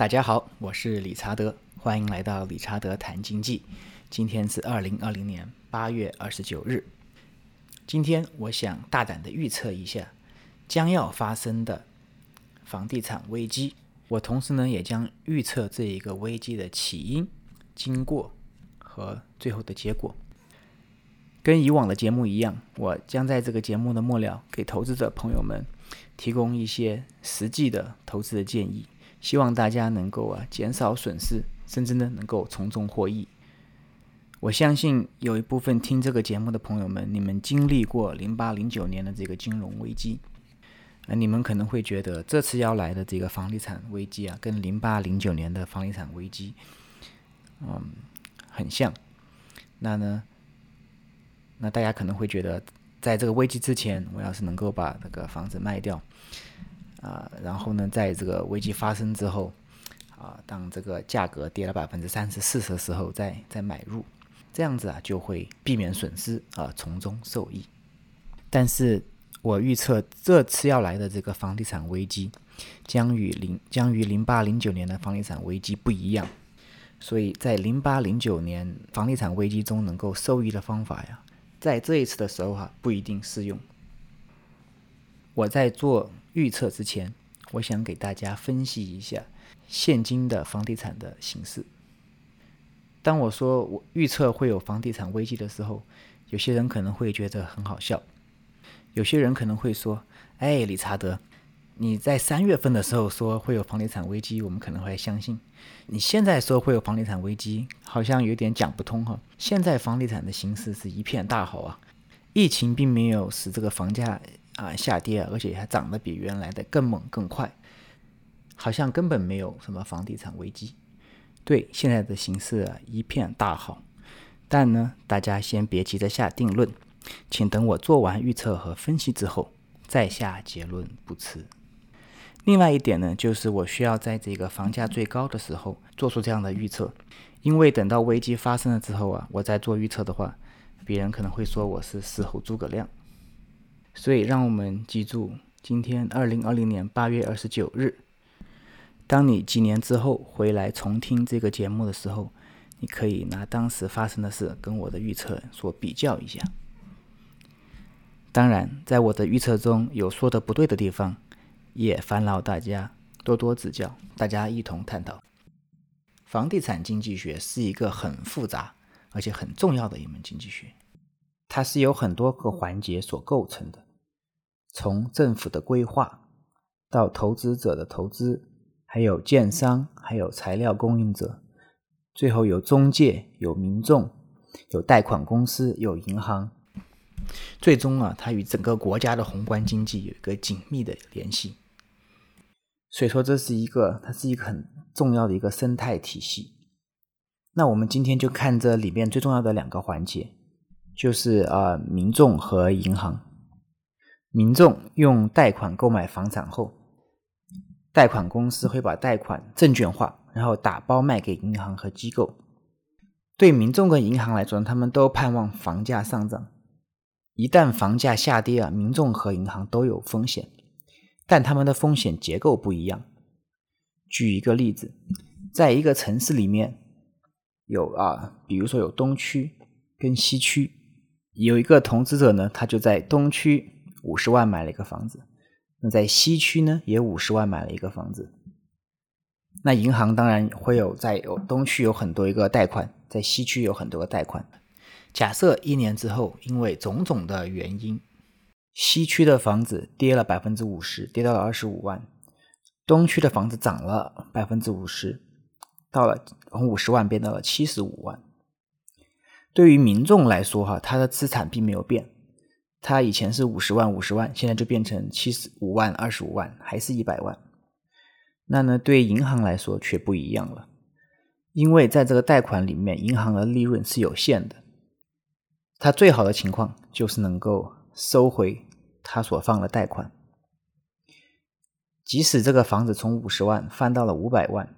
大家好，我是理查德，欢迎来到理查德谈经济。今天是二零二零年八月二十九日。今天我想大胆的预测一下将要发生的房地产危机。我同时呢，也将预测这一个危机的起因、经过和最后的结果。跟以往的节目一样，我将在这个节目的末了给投资者朋友们提供一些实际的投资的建议，希望大家能够啊减少损失，甚至呢能够从中获益。我相信有一部分听这个节目的朋友们，你们经历过零八零九年的这个金融危机，那，你们可能会觉得这次要来的这个房地产危机啊，跟零八零九年的房地产危机，嗯，很像。那呢？那大家可能会觉得，在这个危机之前，我要是能够把那个房子卖掉，啊，然后呢，在这个危机发生之后，啊，当这个价格跌了百分之三十四十的时候，再再买入，这样子啊，就会避免损失啊，从中受益。但是我预测这次要来的这个房地产危机，将与零将与零八零九年的房地产危机不一样，所以在零八零九年房地产危机中能够受益的方法呀。在这一次的时候哈，不一定适用。我在做预测之前，我想给大家分析一下现今的房地产的形势。当我说我预测会有房地产危机的时候，有些人可能会觉得很好笑，有些人可能会说：“哎，理查德。”你在三月份的时候说会有房地产危机，我们可能会相信。你现在说会有房地产危机，好像有点讲不通哈。现在房地产的形势是一片大好啊，疫情并没有使这个房价啊下跌，而且还涨得比原来的更猛更快，好像根本没有什么房地产危机。对，现在的形势一片大好。但呢，大家先别急着下定论，请等我做完预测和分析之后再下结论不迟。另外一点呢，就是我需要在这个房价最高的时候做出这样的预测，因为等到危机发生了之后啊，我再做预测的话，别人可能会说我是事后诸葛亮。所以让我们记住，今天二零二零年八月二十九日，当你几年之后回来重听这个节目的时候，你可以拿当时发生的事跟我的预测所比较一下。当然，在我的预测中有说的不对的地方。也烦劳大家多多指教，大家一同探讨。房地产经济学是一个很复杂而且很重要的一门经济学，它是由很多个环节所构成的，从政府的规划到投资者的投资，还有建商，还有材料供应者，最后有中介、有民众、有贷款公司、有银行。最终啊，它与整个国家的宏观经济有一个紧密的联系。所以说，这是一个，它是一个很重要的一个生态体系。那我们今天就看这里面最重要的两个环节，就是啊，民众和银行。民众用贷款购买房产后，贷款公司会把贷款证券化，然后打包卖给银行和机构。对民众跟银行来说，他们都盼望房价上涨。一旦房价下跌啊，民众和银行都有风险，但他们的风险结构不一样。举一个例子，在一个城市里面，有啊，比如说有东区跟西区，有一个投资者呢，他就在东区五十万买了一个房子，那在西区呢也五十万买了一个房子。那银行当然会有在有东区有很多一个贷款，在西区有很多个贷款。假设一年之后，因为种种的原因，西区的房子跌了百分之五十，跌到了二十五万；东区的房子涨了百分之五十，到了从五十万变到了七十五万。对于民众来说，哈，他的资产并没有变，他以前是五十万五十万，现在就变成七十五万二十五万，还是一百万。那呢，对银行来说却不一样了，因为在这个贷款里面，银行的利润是有限的。他最好的情况就是能够收回他所放的贷款，即使这个房子从五十万翻到了五百万，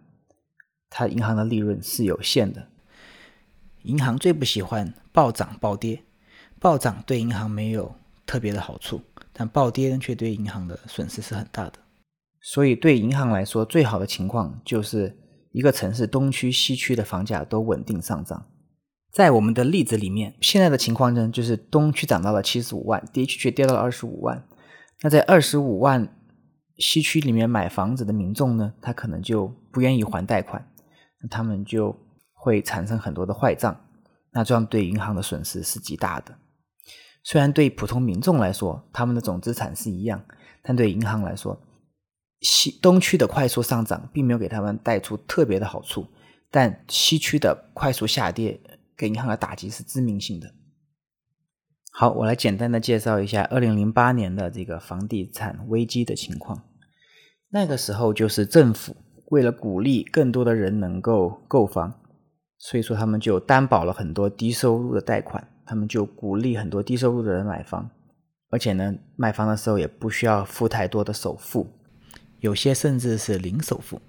他银行的利润是有限的。银行最不喜欢暴涨暴跌，暴涨对银行没有特别的好处，但暴跌却对银行的损失是很大的。所以对银行来说，最好的情况就是一个城市东区、西区的房价都稳定上涨。在我们的例子里面，现在的情况呢，就是东区涨到了七十五万，低区却跌到了二十五万。那在二十五万西区里面买房子的民众呢，他可能就不愿意还贷款，那他们就会产生很多的坏账。那这样对银行的损失是极大的。虽然对普通民众来说，他们的总资产是一样，但对银行来说，西东区的快速上涨并没有给他们带出特别的好处，但西区的快速下跌给银行的打击是致命性的。好，我来简单的介绍一下二零零八年的这个房地产危机的情况。那个时候就是政府为了鼓励更多的人能够购房，所以说他们就担保了很多低收入的贷款。他们就鼓励很多低收入的人买房，而且呢，卖房的时候也不需要付太多的首付，有些甚至是零首付。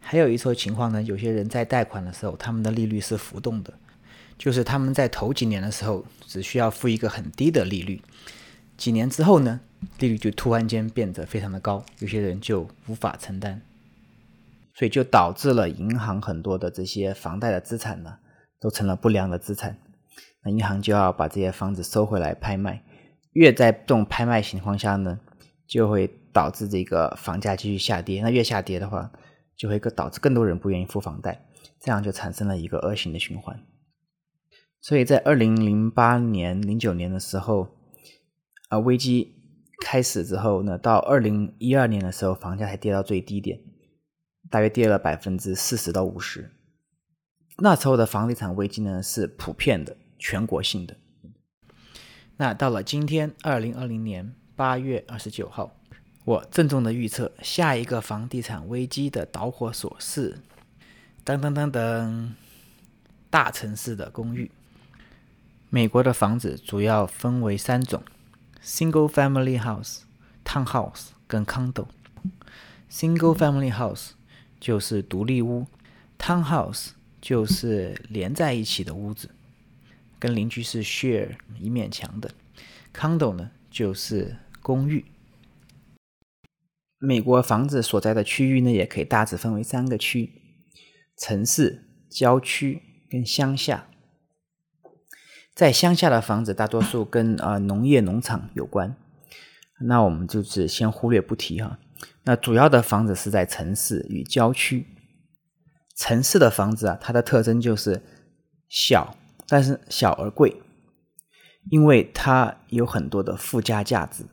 还有一种情况呢，有些人在贷款的时候，他们的利率是浮动的，就是他们在头几年的时候只需要付一个很低的利率，几年之后呢，利率就突然间变得非常的高，有些人就无法承担，所以就导致了银行很多的这些房贷的资产呢，都成了不良的资产。那银行就要把这些房子收回来拍卖，越在这种拍卖情况下呢，就会导致这个房价继续下跌。那越下跌的话，就会更导致更多人不愿意付房贷，这样就产生了一个恶性的循环。所以在二零零八年、零九年的时候，啊，危机开始之后呢，到二零一二年的时候，房价才跌到最低点，大约跌了百分之四十到五十。那时候的房地产危机呢，是普遍的。全国性的。那到了今天，二零二零年八月二十九号，我郑重的预测，下一个房地产危机的导火索是，噔噔噔噔，大城市的公寓。美国的房子主要分为三种：single family house、townhouse 跟 condo。single family house 就是独立屋，townhouse 就是连在一起的屋子。跟邻居是 share 一面墙的，condo 呢就是公寓。美国房子所在的区域呢，也可以大致分为三个区：城市、郊区跟乡下。在乡下的房子，大多数跟啊农业农场有关，那我们就是先忽略不提哈。那主要的房子是在城市与郊区。城市的房子啊，它的特征就是小。但是小而贵，因为它有很多的附加价值。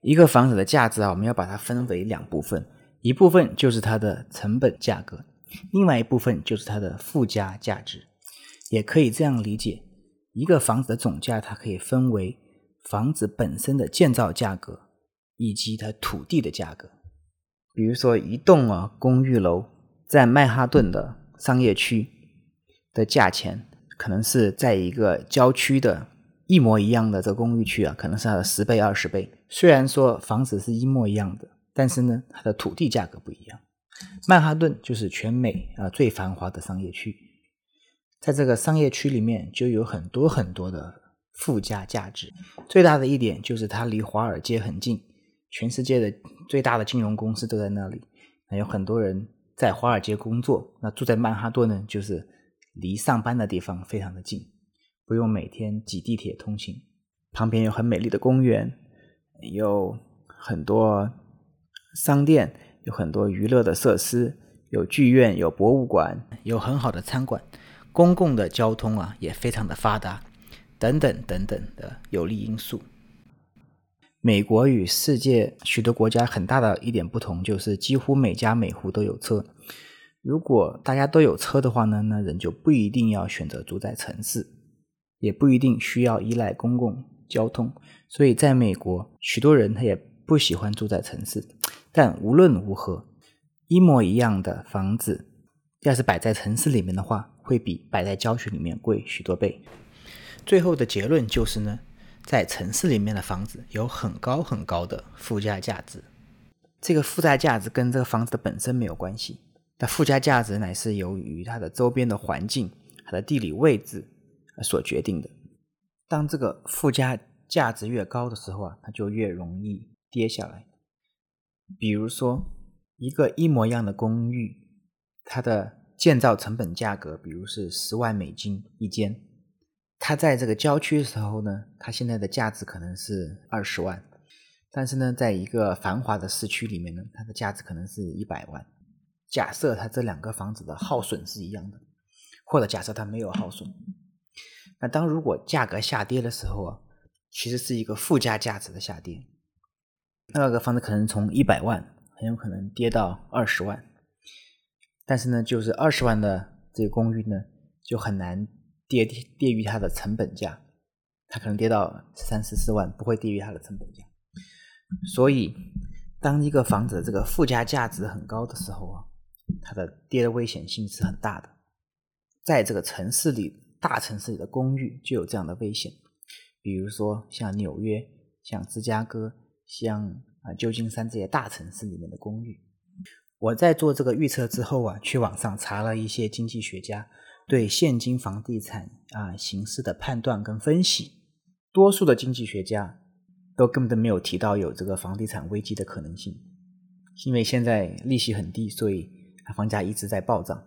一个房子的价值啊，我们要把它分为两部分，一部分就是它的成本价格，另外一部分就是它的附加价值。也可以这样理解，一个房子的总价，它可以分为房子本身的建造价格以及它土地的价格。比如说，一栋啊公寓楼在曼哈顿的商业区。的价钱可能是在一个郊区的一模一样的这公寓区啊，可能是它的十倍、二十倍。虽然说房子是一模一样的，但是呢，它的土地价格不一样。曼哈顿就是全美啊最繁华的商业区，在这个商业区里面就有很多很多的附加价值。最大的一点就是它离华尔街很近，全世界的最大的金融公司都在那里。那有很多人在华尔街工作，那住在曼哈顿呢，就是。离上班的地方非常的近，不用每天挤地铁通勤。旁边有很美丽的公园，有很多商店，有很多娱乐的设施，有剧院，有博物馆，有很好的餐馆。公共的交通啊也非常的发达，等等等等的有利因素。美国与世界许多国家很大的一点不同就是，几乎每家每户都有车。如果大家都有车的话呢，那人就不一定要选择住在城市，也不一定需要依赖公共交通。所以，在美国，许多人他也不喜欢住在城市。但无论如何，一模一样的房子，要是摆在城市里面的话，会比摆在郊区里面贵许多倍。最后的结论就是呢，在城市里面的房子有很高很高的附加价值。这个附加价值跟这个房子的本身没有关系。它附加价值乃是由于它的周边的环境、它的地理位置所决定的。当这个附加价值越高的时候啊，它就越容易跌下来。比如说，一个一模一样的公寓，它的建造成本价格，比如是十万美金一间，它在这个郊区的时候呢，它现在的价值可能是二十万，但是呢，在一个繁华的市区里面呢，它的价值可能是一百万。假设它这两个房子的耗损是一样的，或者假设它没有耗损，那当如果价格下跌的时候啊，其实是一个附加价值的下跌。那个房子可能从一百万很有可能跌到二十万，但是呢，就是二十万的这个公寓呢，就很难跌跌于它的成本价，它可能跌到三四四万，不会低于它的成本价。所以，当一个房子这个附加价值很高的时候啊，它的跌的危险性是很大的。在这个城市里，大城市里的公寓就有这样的危险，比如说像纽约、像芝加哥。像啊旧金山这些大城市里面的公寓，我在做这个预测之后啊，去网上查了一些经济学家对现今房地产啊形势的判断跟分析，多数的经济学家都根本都没有提到有这个房地产危机的可能性，因为现在利息很低，所以房价一直在暴涨。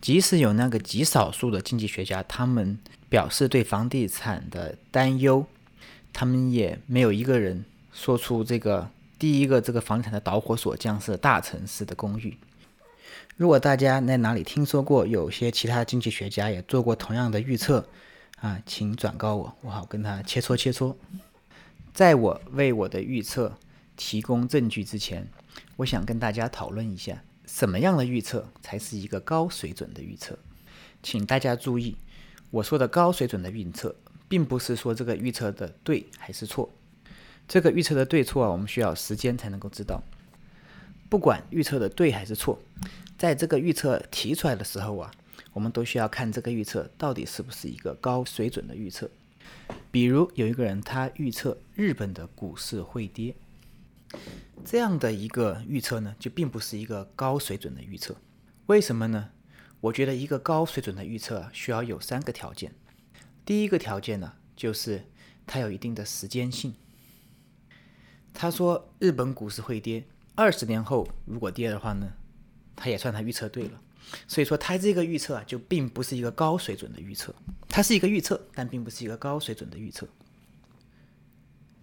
即使有那个极少数的经济学家，他们表示对房地产的担忧，他们也没有一个人。说出这个第一个这个房产的导火索将是大城市的公寓。如果大家在哪里听说过有些其他经济学家也做过同样的预测啊，请转告我，我好跟他切磋切磋。在我为我的预测提供证据之前，我想跟大家讨论一下，什么样的预测才是一个高水准的预测？请大家注意，我说的高水准的预测，并不是说这个预测的对还是错。这个预测的对错啊，我们需要时间才能够知道。不管预测的对还是错，在这个预测提出来的时候啊，我们都需要看这个预测到底是不是一个高水准的预测。比如有一个人他预测日本的股市会跌，这样的一个预测呢，就并不是一个高水准的预测。为什么呢？我觉得一个高水准的预测需要有三个条件。第一个条件呢，就是它有一定的时间性。他说日本股市会跌，二十年后如果跌的话呢，他也算他预测对了。所以说他这个预测啊，就并不是一个高水准的预测，它是一个预测，但并不是一个高水准的预测。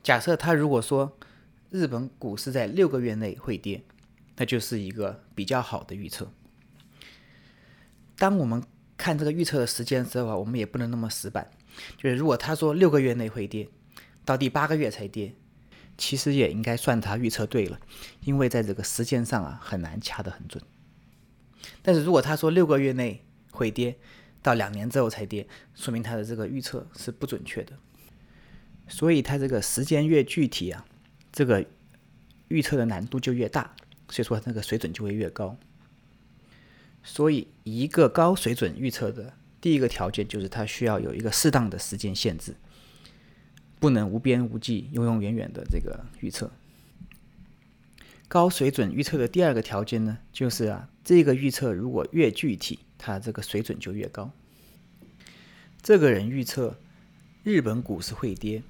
假设他如果说日本股市在六个月内会跌，那就是一个比较好的预测。当我们看这个预测的时间的时候啊，我们也不能那么死板，就是如果他说六个月内会跌，到第八个月才跌。其实也应该算他预测对了，因为在这个时间上啊很难掐得很准。但是如果他说六个月内会跌，到两年之后才跌，说明他的这个预测是不准确的。所以他这个时间越具体啊，这个预测的难度就越大，所以说那个水准就会越高。所以一个高水准预测的第一个条件就是它需要有一个适当的时间限制。不能无边无际、永永远远的这个预测。高水准预测的第二个条件呢，就是啊，这个预测如果越具体，它这个水准就越高。这个人预测日本股市会跌，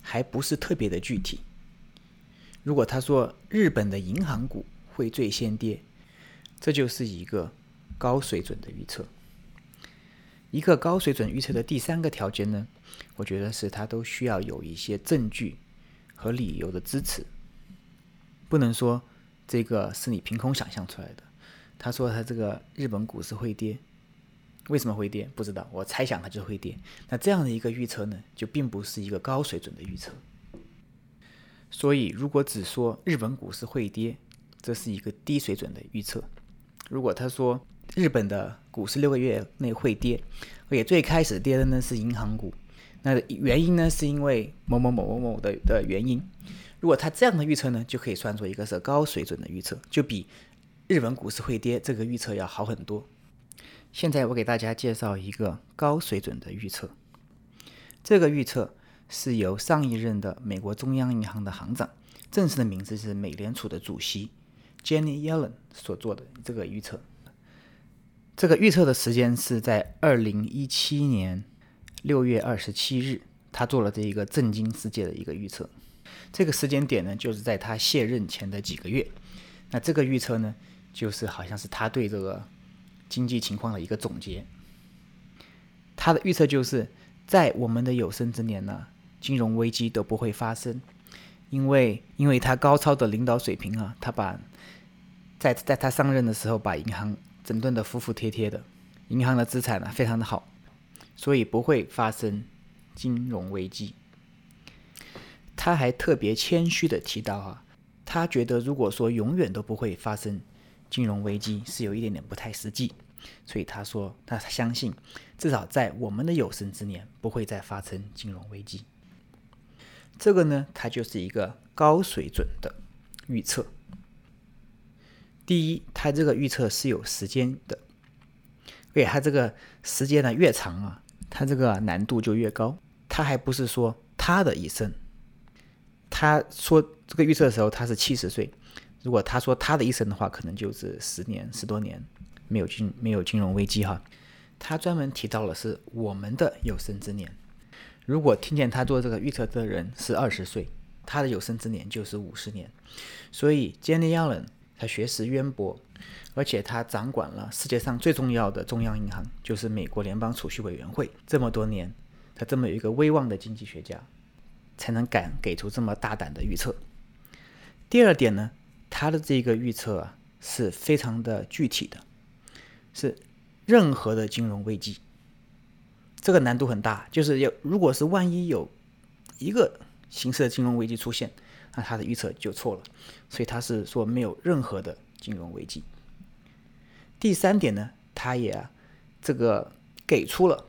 还不是特别的具体。如果他说日本的银行股会最先跌，这就是一个高水准的预测。一个高水准预测的第三个条件呢，我觉得是它都需要有一些证据和理由的支持，不能说这个是你凭空想象出来的。他说他这个日本股市会跌，为什么会跌？不知道，我猜想它就会跌。那这样的一个预测呢，就并不是一个高水准的预测。所以，如果只说日本股市会跌，这是一个低水准的预测。如果他说，日本的股市六个月内会跌，而且最开始跌的呢是银行股，那原因呢是因为某某某某某的的原因。如果他这样的预测呢，就可以算作一个是高水准的预测，就比日本股市会跌这个预测要好很多。现在我给大家介绍一个高水准的预测，这个预测是由上一任的美国中央银行的行长，正式的名字是美联储的主席 Jenny Yellen 所做的这个预测。这个预测的时间是在二零一七年六月二十七日，他做了这一个震惊世界的一个预测。这个时间点呢，就是在他卸任前的几个月。那这个预测呢，就是好像是他对这个经济情况的一个总结。他的预测就是在我们的有生之年呢，金融危机都不会发生，因为因为他高超的领导水平啊，他把在在他上任的时候把银行整顿的服服帖帖的，银行的资产呢非常的好，所以不会发生金融危机。他还特别谦虚的提到啊。他觉得，如果说永远都不会发生金融危机，是有一点点不太实际。所以他说，他相信，至少在我们的有生之年，不会再发生金融危机。这个呢，它就是一个高水准的预测。第一，它这个预测是有时间的，而且它这个时间呢越长啊，它这个难度就越高。它还不是说他的一生。他说这个预测的时候，他是七十岁。如果他说他的一生的话，可能就是十年、十多年没有金没有金融危机哈。他专门提到了是我们的有生之年。如果听见他做这个预测的人是二十岁，他的有生之年就是五十年。所以 Jenny Yellen 他学识渊博，而且他掌管了世界上最重要的中央银行，就是美国联邦储蓄委员会。这么多年，他这么有一个威望的经济学家。才能敢给出这么大胆的预测。第二点呢，他的这个预测啊是非常的具体的，是任何的金融危机，这个难度很大。就是要如果是万一有一个形式的金融危机出现，那他的预测就错了。所以他是说没有任何的金融危机。第三点呢，他也这个给出了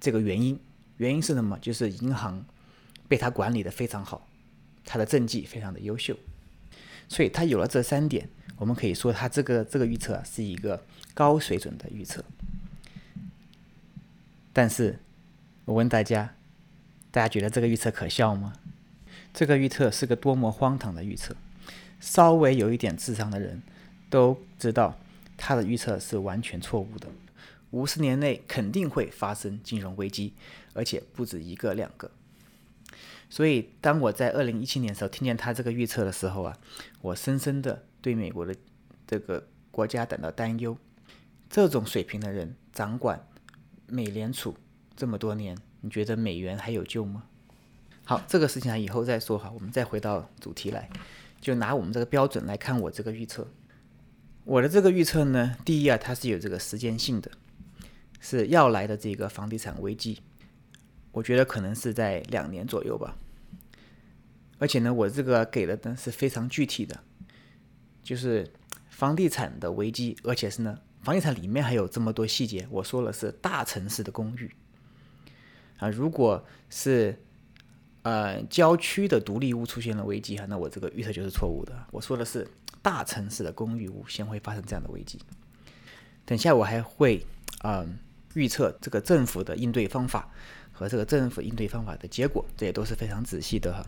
这个原因，原因是什么？就是银行。被他管理的非常好，他的政绩非常的优秀，所以他有了这三点，我们可以说他这个这个预测是一个高水准的预测。但是，我问大家，大家觉得这个预测可笑吗？这个预测是个多么荒唐的预测！稍微有一点智商的人都知道，他的预测是完全错误的。五十年内肯定会发生金融危机，而且不止一个两个。所以，当我在二零一七年的时候听见他这个预测的时候啊，我深深的对美国的这个国家感到担忧。这种水平的人掌管美联储这么多年，你觉得美元还有救吗？好，这个事情啊以后再说哈。我们再回到主题来，就拿我们这个标准来看我这个预测。我的这个预测呢，第一啊，它是有这个时间性的，是要来的这个房地产危机。我觉得可能是在两年左右吧，而且呢，我这个给的呢是非常具体的，就是房地产的危机，而且是呢，房地产里面还有这么多细节。我说了是大城市的公寓啊，如果是呃郊区的独立屋出现了危机哈，那我这个预测就是错误的。我说的是大城市的公寓屋先会发生这样的危机。等下我还会嗯预测这个政府的应对方法。和这个政府应对方法的结果，这也都是非常仔细的哈。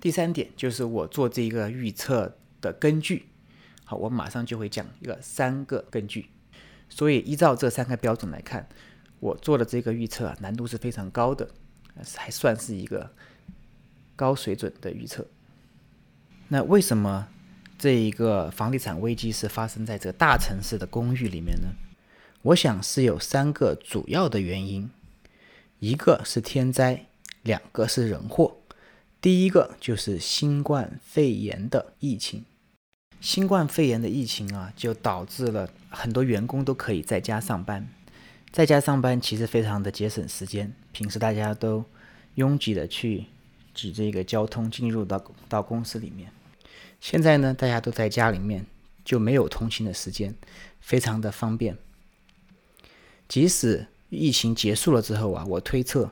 第三点就是我做这个预测的根据，好，我马上就会讲一个三个根据。所以依照这三个标准来看，我做的这个预测啊，难度是非常高的，还算是一个高水准的预测。那为什么这一个房地产危机是发生在这个大城市的公寓里面呢？我想是有三个主要的原因。一个是天灾，两个是人祸。第一个就是新冠肺炎的疫情。新冠肺炎的疫情啊，就导致了很多员工都可以在家上班。在家上班其实非常的节省时间。平时大家都拥挤的去挤这个交通进入到到公司里面，现在呢，大家都在家里面就没有通勤的时间，非常的方便。即使疫情结束了之后啊，我推测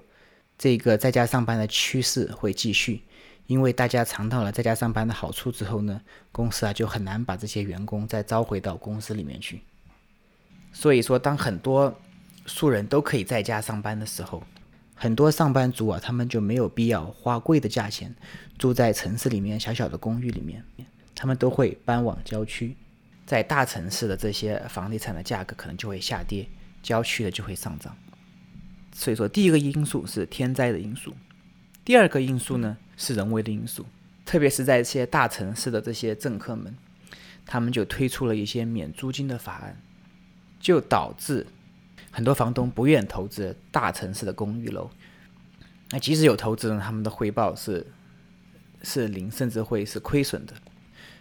这个在家上班的趋势会继续，因为大家尝到了在家上班的好处之后呢，公司啊就很难把这些员工再招回到公司里面去。所以说，当很多素人都可以在家上班的时候，很多上班族啊，他们就没有必要花贵的价钱住在城市里面小小的公寓里面，他们都会搬往郊区，在大城市的这些房地产的价格可能就会下跌。郊区的就会上涨，所以说第一个因素是天灾的因素，第二个因素呢是人为的因素。特别是在一些大城市的这些政客们，他们就推出了一些免租金的法案，就导致很多房东不愿投资大城市的公寓楼。那即使有投资呢，他们的回报是是零，甚至会是亏损的。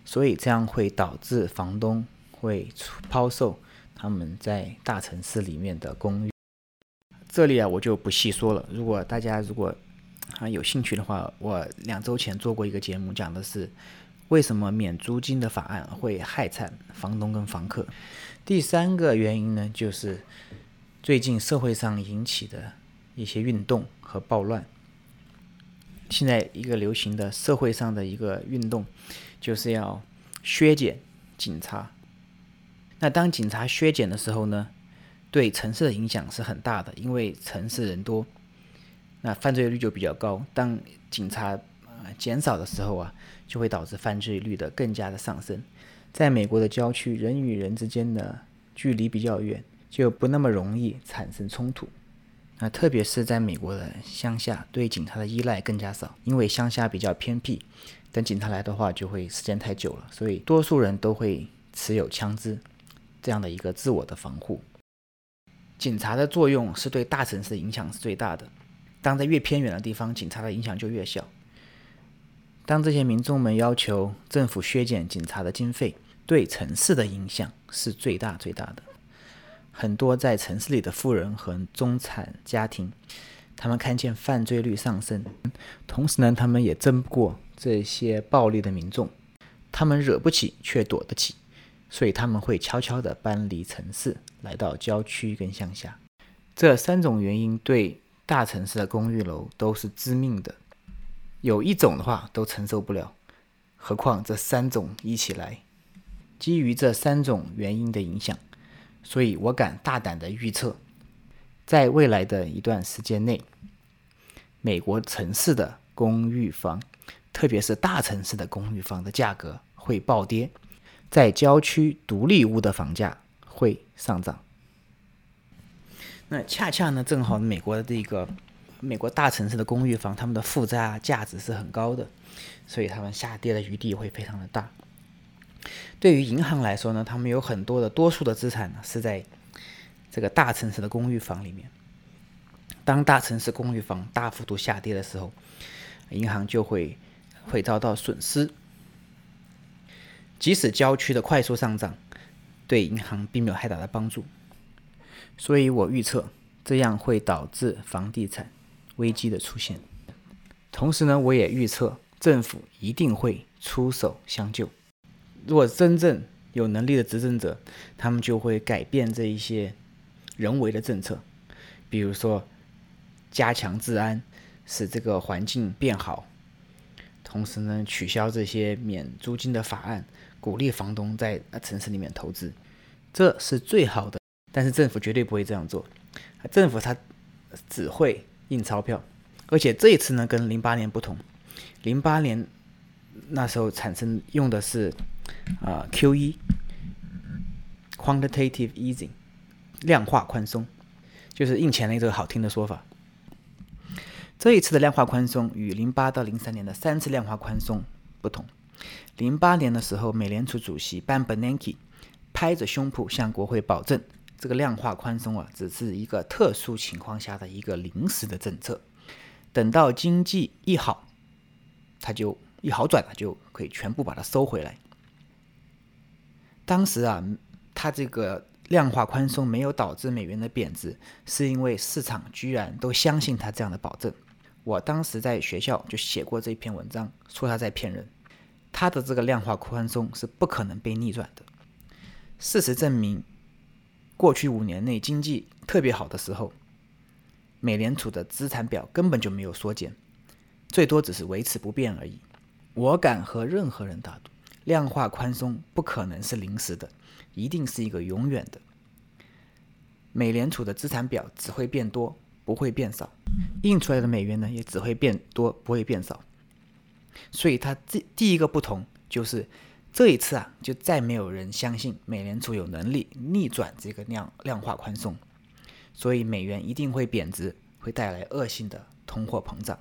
所以这样会导致房东会抛售他们在大城市里面的公寓。这里啊，我就不细说了。如果大家如果啊有兴趣的话，我两周前做过一个节目，讲的是为什么免租金的法案会害惨房东跟房客。第三个原因呢，就是最近社会上引起的一些运动和暴乱。现在一个流行的社会上的一个运动。就是要削减警察。那当警察削减的时候呢，对城市的影响是很大的，因为城市人多，那犯罪率就比较高。当警察减少的时候啊，就会导致犯罪率的更加的上升。在美国的郊区，人与人之间的距离比较远，就不那么容易产生冲突。那特别是在美国的乡下，对警察的依赖更加少，因为乡下比较偏僻。等警察来的话，就会时间太久了，所以多数人都会持有枪支，这样的一个自我的防护。警察的作用是对大城市影响是最大的，当在越偏远的地方，警察的影响就越小。当这些民众们要求政府削减警察的经费，对城市的影响是最大最大的。很多在城市里的富人和中产家庭，他们看见犯罪率上升，同时呢，他们也争不过。这些暴力的民众，他们惹不起却躲得起，所以他们会悄悄地搬离城市，来到郊区跟乡下。这三种原因对大城市的公寓楼都是致命的，有一种的话都承受不了，何况这三种一起来。基于这三种原因的影响，所以我敢大胆的预测，在未来的一段时间内，美国城市的公寓房。特别是大城市的公寓房的价格会暴跌，在郊区独立屋的房价会上涨。那恰恰呢，正好美国的这个美国大城市的公寓房，他们的负债价值是很高的，所以他们下跌的余地会非常的大。对于银行来说呢，他们有很多的多数的资产呢是在这个大城市的公寓房里面。当大城市公寓房大幅度下跌的时候，银行就会。会遭到损失。即使郊区的快速上涨，对银行并没有太大的帮助。所以我预测，这样会导致房地产危机的出现。同时呢，我也预测政府一定会出手相救。如果真正有能力的执政者，他们就会改变这一些人为的政策，比如说加强治安，使这个环境变好。同时呢，取消这些免租金的法案，鼓励房东在城市里面投资，这是最好的。但是政府绝对不会这样做，政府它只会印钞票，而且这一次呢，跟零八年不同，零八年那时候产生用的是啊 QE，quantitative easing，量化宽松，就是印钱的这个好听的说法。这一次的量化宽松与零八到零三年的三次量化宽松不同。零八年的时候，美联储主席 Ben Bernanke 拍着胸脯向国会保证，这个量化宽松啊，只是一个特殊情况下的一个临时的政策，等到经济一好，它就一好转了，就可以全部把它收回来。当时啊，它这个量化宽松没有导致美元的贬值，是因为市场居然都相信他这样的保证。我当时在学校就写过这篇文章，说他在骗人，他的这个量化宽松是不可能被逆转的。事实证明，过去五年内经济特别好的时候，美联储的资产表根本就没有缩减，最多只是维持不变而已。我敢和任何人打赌，量化宽松不可能是临时的，一定是一个永远的。美联储的资产表只会变多。不会变少，印出来的美元呢也只会变多，不会变少。所以它这第一个不同就是这一次啊，就再没有人相信美联储有能力逆转这个量量化宽松，所以美元一定会贬值，会带来恶性的通货膨胀。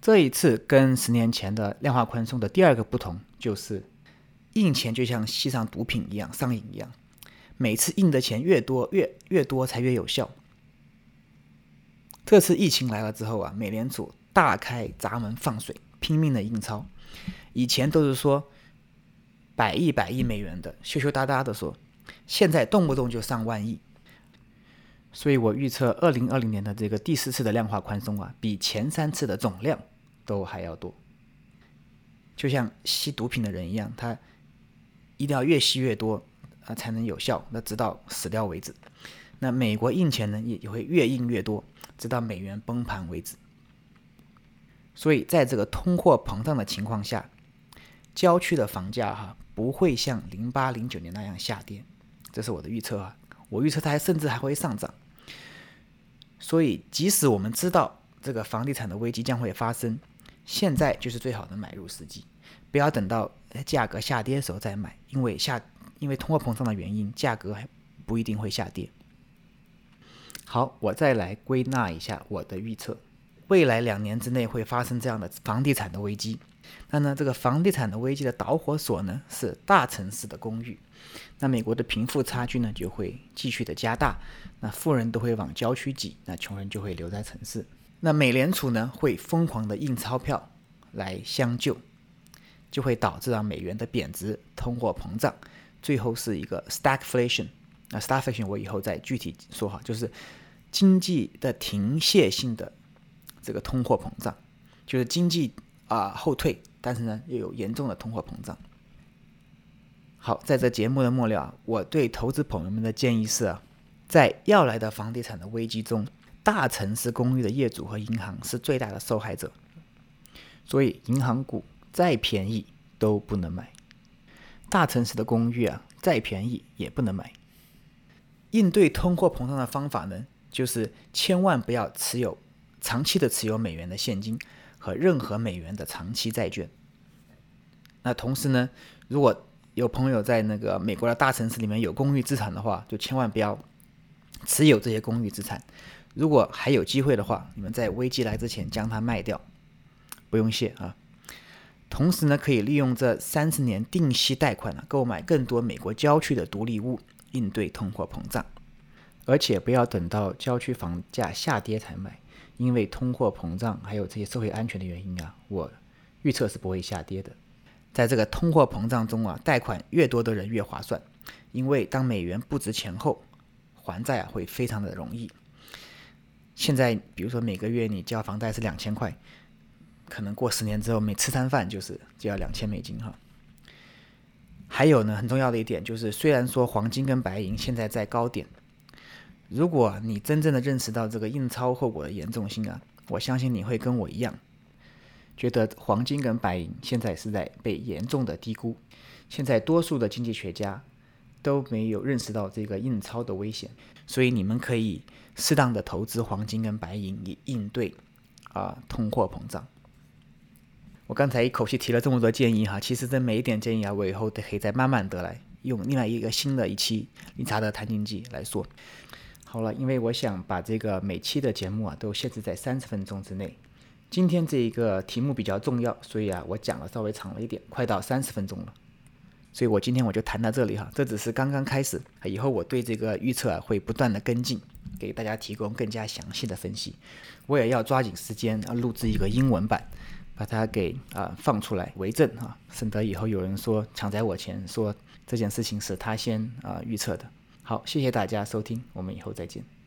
这一次跟十年前的量化宽松的第二个不同，就是印钱就像吸上毒品一样上瘾一样，每次印的钱越多，越越多才越有效。这次疫情来了之后啊，美联储大开闸门放水，拼命的印钞。以前都是说百亿百亿美元的，羞羞答答的说，现在动不动就上万亿。所以我预测二零二零年的这个第四次的量化宽松啊，比前三次的总量都还要多。就像吸毒品的人一样，他一定要越吸越多啊，才能有效，那直到死掉为止。那美国印钱呢，也也会越印越多，直到美元崩盘为止。所以在这个通货膨胀的情况下，郊区的房价哈不会像零八零九年那样下跌，这是我的预测啊。我预测它甚至还会上涨。所以，即使我们知道这个房地产的危机将会发生，现在就是最好的买入时机。不要等到价格下跌的时候再买，因为下因为通货膨胀的原因，价格还不一定会下跌。好，我再来归纳一下我的预测：未来两年之内会发生这样的房地产的危机。那呢，这个房地产的危机的导火索呢是大城市的公寓。那美国的贫富差距呢就会继续的加大，那富人都会往郊区挤，那穷人就会留在城市。那美联储呢会疯狂的印钞票来相救，就会导致啊美元的贬值、通货膨胀，最后是一个 stagflation。那 stagflation 我以后再具体说哈，就是经济的停歇性的这个通货膨胀，就是经济啊后退，但是呢又有严重的通货膨胀。好，在这节目的末了，我对投资朋友们的建议是啊，在要来的房地产的危机中，大城市公寓的业主和银行是最大的受害者，所以银行股再便宜都不能买，大城市的公寓啊再便宜也不能买。应对通货膨胀的方法呢，就是千万不要持有长期的持有美元的现金和任何美元的长期债券。那同时呢，如果有朋友在那个美国的大城市里面有公寓资产的话，就千万不要持有这些公寓资产。如果还有机会的话，你们在危机来之前将它卖掉，不用谢啊。同时呢，可以利用这三十年定息贷款呢，购买更多美国郊区的独立屋，应对通货膨胀。而且不要等到郊区房价下跌才买，因为通货膨胀还有这些社会安全的原因啊，我预测是不会下跌的。在这个通货膨胀中啊，贷款越多的人越划算，因为当美元不值钱后，还债啊会非常的容易。现在比如说每个月你交房贷是两千块，可能过十年之后每吃餐饭就是就要两千美金哈。还有呢，很重要的一点就是，虽然说黄金跟白银现在在高点，如果你真正的认识到这个印钞后果的严重性啊，我相信你会跟我一样。觉得黄金跟白银现在是在被严重的低估，现在多数的经济学家都没有认识到这个印钞的危险，所以你们可以适当的投资黄金跟白银以应对啊通货膨胀。我刚才一口气提了这么多建议哈，其实这每一点建议啊，我以后都可以再慢慢的来用另外一个新的一期理查德谈经济来说。好了，因为我想把这个每期的节目啊都限制在三十分钟之内。今天这一个题目比较重要，所以啊，我讲的稍微长了一点，快到三十分钟了。所以我今天我就谈到这里哈，这只是刚刚开始，以后我对这个预测啊会不断的跟进，给大家提供更加详细的分析。我也要抓紧时间啊录制一个英文版，把它给啊放出来为证啊，省得以后有人说抢在我前，说这件事情是他先啊预测的。好，谢谢大家收听，我们以后再见。